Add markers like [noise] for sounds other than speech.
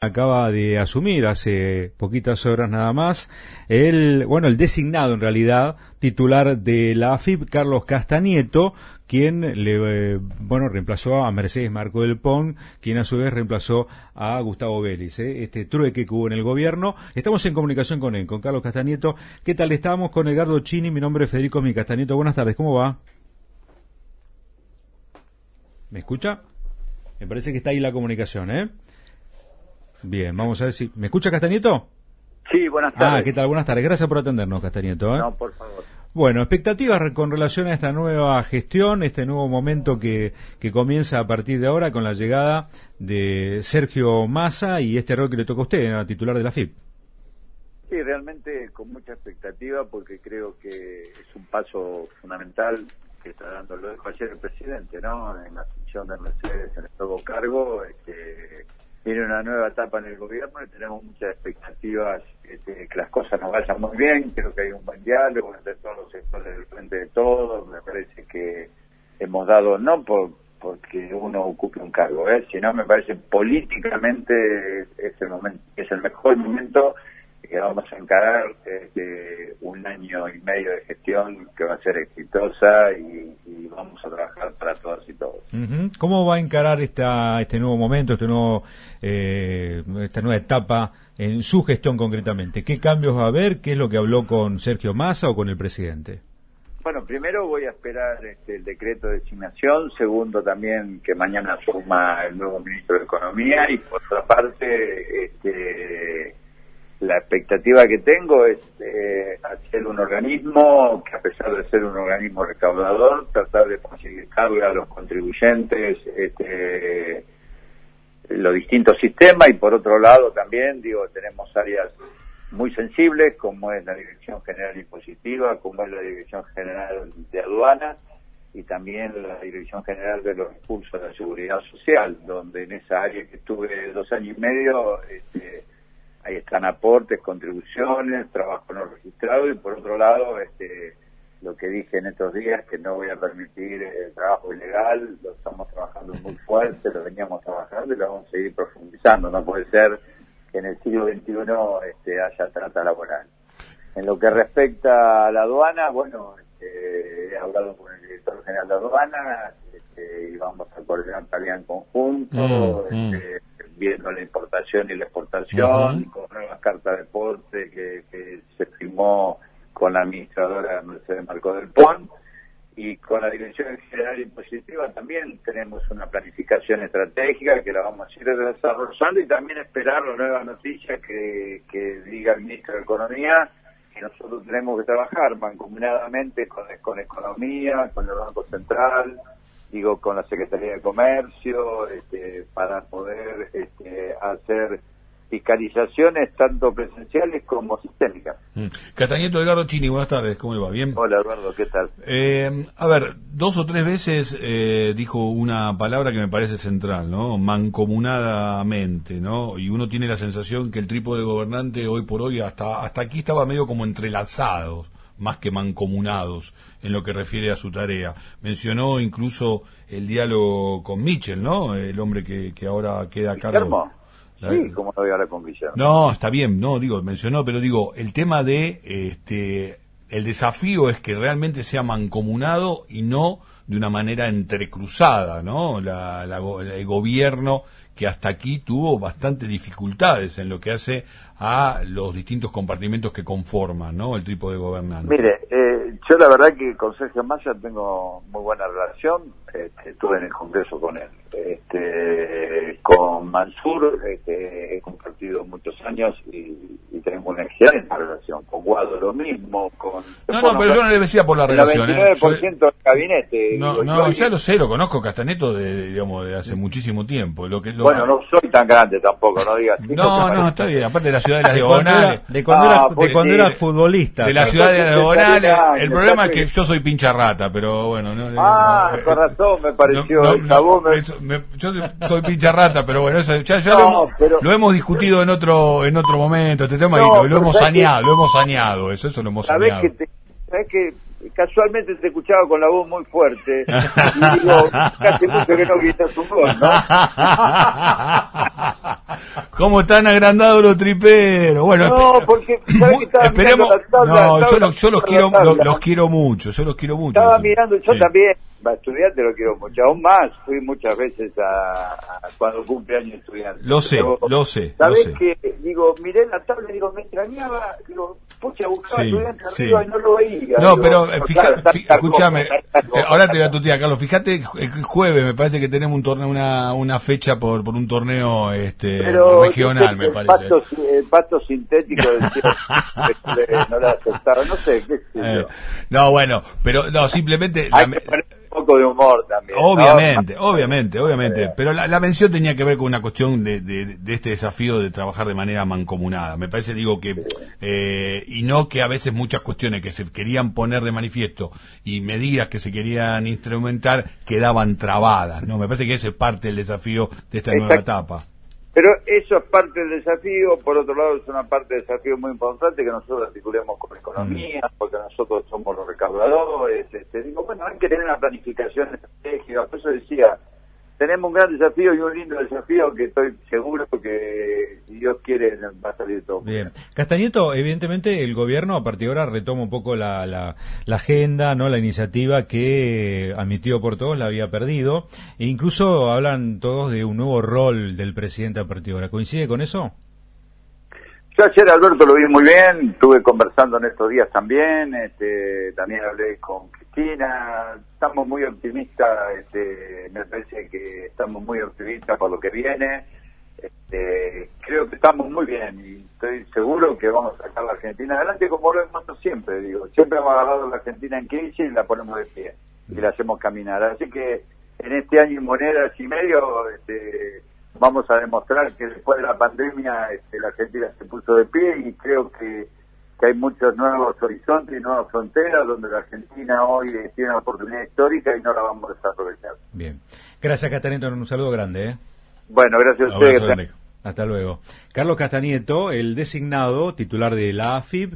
acaba de asumir hace poquitas horas nada más el bueno el designado en realidad titular de la AFIP Carlos Castanieto quien le eh, bueno reemplazó a Mercedes Marco del Pon quien a su vez reemplazó a Gustavo Vélez ¿eh? este trueque que hubo en el gobierno. Estamos en comunicación con él con Carlos Castanieto. Qué tal estamos con Edgardo Chini mi nombre es Federico Mi Castanieto buenas tardes cómo va me escucha me parece que está ahí la comunicación eh Bien, vamos a ver si... ¿Me escucha Castañeto? Sí, buenas tardes. Ah, ¿qué tal? Buenas tardes. Gracias por atendernos, Castañeto. ¿eh? No, por favor. Bueno, expectativas con relación a esta nueva gestión, este nuevo momento que, que comienza a partir de ahora con la llegada de Sergio Massa y este rol que le toca a usted, a titular de la FIP. Sí, realmente con mucha expectativa porque creo que es un paso fundamental que está dando, lo dijo ayer el presidente, ¿no? En la función de Mercedes en el nuevo cargo, este, viene una nueva etapa en el gobierno y tenemos muchas expectativas este, que las cosas nos vayan muy bien. Creo que hay un buen diálogo entre todos los sectores del frente de todos. Me parece que hemos dado, no por porque uno ocupe un cargo, ¿eh? sino me parece políticamente es el, momento, es el mejor momento que vamos a encarar este, un año y medio de gestión que va a ser exitosa y, vamos a trabajar para todas y todos. ¿Cómo va a encarar esta, este nuevo momento, este nuevo, eh, esta nueva etapa en su gestión concretamente? ¿Qué cambios va a haber? ¿Qué es lo que habló con Sergio Massa o con el presidente? Bueno, primero voy a esperar este, el decreto de designación, segundo también que mañana asuma el nuevo ministro de Economía y por otra parte este, la expectativa que tengo es eh, hacer un organismo que a pesar de ser un organismo recaudador, tratar de facilitarle a los contribuyentes este, los distintos sistemas. Y por otro lado también, digo, tenemos áreas muy sensibles como es la Dirección General Impositiva, como es la Dirección General de Aduanas y también la Dirección General de los Recursos de la Seguridad Social, donde en esa área que estuve dos años y medio, este, ahí están aportes, contribuciones, trabajo no registrado y por otro lado, este, lo que dije en estos días, que no voy a permitir el trabajo ilegal, lo estamos trabajando muy fuerte, lo veníamos trabajando y lo vamos a seguir profundizando. No puede ser que en el siglo XXI este, haya trata laboral. En lo que respecta a la aduana, bueno, este, he hablado con el director general de aduana este, y vamos a coordinar tarea en conjunto. Mm, mm. Viendo la importación y la exportación, con nuevas cartas de porte que, se firmó con la administradora Mercedes Marco del PON y con la Dirección General Impositiva también tenemos una planificación estratégica que la vamos a ir desarrollando y también esperar la nueva noticia que, que diga el ministro de Economía que nosotros tenemos que trabajar mancomunadamente con, con Economía, con el Banco Central, digo, con la Secretaría de Comercio, este, para poder este, hacer fiscalizaciones tanto presenciales como sistémicas. Mm. Castañeto Edgardo Chini, buenas tardes, ¿cómo le va? ¿Bien? Hola Eduardo, ¿qué tal? Eh, a ver, dos o tres veces eh, dijo una palabra que me parece central, ¿no? Mancomunadamente, ¿no? Y uno tiene la sensación que el trípode gobernante hoy por hoy hasta, hasta aquí estaba medio como entrelazados más que mancomunados en lo que refiere a su tarea. Mencionó incluso el diálogo con Mitchell, ¿no? El hombre que, que ahora queda a cargo. sí, como no hablar con Guillermo. No, está bien, no, digo, mencionó, pero digo, el tema de, este, el desafío es que realmente sea mancomunado y no de una manera entrecruzada, ¿no? La, el gobierno que hasta aquí tuvo bastantes dificultades en lo que hace a los distintos compartimentos que conforman, ¿no? El tipo de gobernante. Mire, eh, yo la verdad que con Sergio Massa tengo muy buena relación, este, estuve en el Congreso con él. Este, con Mansur este, he compartido muchos años y, tengo una excelente relación. Con Guado lo mismo. Con, no, no, pero yo no le decía por la relación. El 99% ¿eh? del gabinete. No, no ya lo sé, lo conozco Castaneto de, digamos, de hace muchísimo tiempo. Lo que, bueno, no soy tan grande tampoco, no digas. [laughs] No, no, está bien. Aparte de la ciudad de las diagonales. De cuando, era, de ah, cuando era futbolista. De la ciudad de las diagonales. El problema es que yo soy pincha rata, pero bueno. No, ah, con razón me pareció. yo soy pincha rata, pero bueno, ya, ya lo, hemos, lo, hemos, discutido en otro en otro momento, este tema, lo, hemos saneado, lo hemos saneado, eso, eso lo hemos saneado. ¿Sabés que casualmente te escuchaba con la voz muy fuerte [laughs] y digo, casi mucho que no quitas su voz, ¿no? [laughs] ¿Cómo están agrandados los triperos? Bueno, no, porque esperemos. no, yo, yo los quiero, los, quiero mucho, yo los quiero mucho. Estaba mirando, yo también, va, estudiante lo quiero mucho, aún más, fui muchas veces a, cuando cumple años estudiante. Lo sé, lo sé. ¿Sabés que Digo, miré la tabla y digo, me extrañaba, digo, pucha, buscaba sí, sí. arriba y no lo veía. No, pero eh, fíjate, escúchame, eh, ahora te voy a tu tía, Carlos, fíjate, el jueves me parece que tenemos un torneo, una, una fecha por, por un torneo este regional, me parece. El pasto, el pasto sintético del no aceptaron, no sé, qué sé [laughs] eh, No, bueno, pero no, simplemente... Hay la, que poco de humor también. Obviamente, obviamente, obviamente. Pero la, la, mención tenía que ver con una cuestión de, de, de, este desafío de trabajar de manera mancomunada. Me parece, digo, que, eh, y no que a veces muchas cuestiones que se querían poner de manifiesto y medidas que se querían instrumentar quedaban trabadas, ¿no? Me parece que ese es parte del desafío de esta nueva etapa. Pero eso es parte del desafío, por otro lado es una parte del desafío muy importante que nosotros articulemos con la economía, mm. porque nosotros somos los recaudadores, este, digo, bueno, hay que tener una planificación estratégica, por eso decía, tenemos un gran desafío y un lindo desafío que estoy seguro que, si Dios quiere, va a salir todo. Bien. Castañeto, evidentemente el gobierno a partir de ahora retoma un poco la, la, agenda, no la iniciativa que admitió por todos la había perdido. E incluso hablan todos de un nuevo rol del presidente a partir de ahora. ¿Coincide con eso? Yo ayer, Alberto, lo vi muy bien. Estuve conversando en estos días también. Este, también hablé con estamos muy optimistas, este, me parece que estamos muy optimistas por lo que viene. Este, creo que estamos muy bien y estoy seguro que vamos a sacar la Argentina adelante como lo hemos siempre, digo, siempre hemos agarrado la Argentina en crisis y la ponemos de pie y la hacemos caminar. Así que en este año y monedas y medio este, vamos a demostrar que después de la pandemia este, la Argentina se puso de pie y creo que que hay muchos nuevos horizontes y nuevas fronteras donde la Argentina hoy tiene una oportunidad histórica y no la vamos a desaprovechar. Bien. Gracias, Castanieto. Un saludo grande. ¿eh? Bueno, gracias a ustedes. Hasta luego. Carlos Castanieto, el designado titular de la AFIP,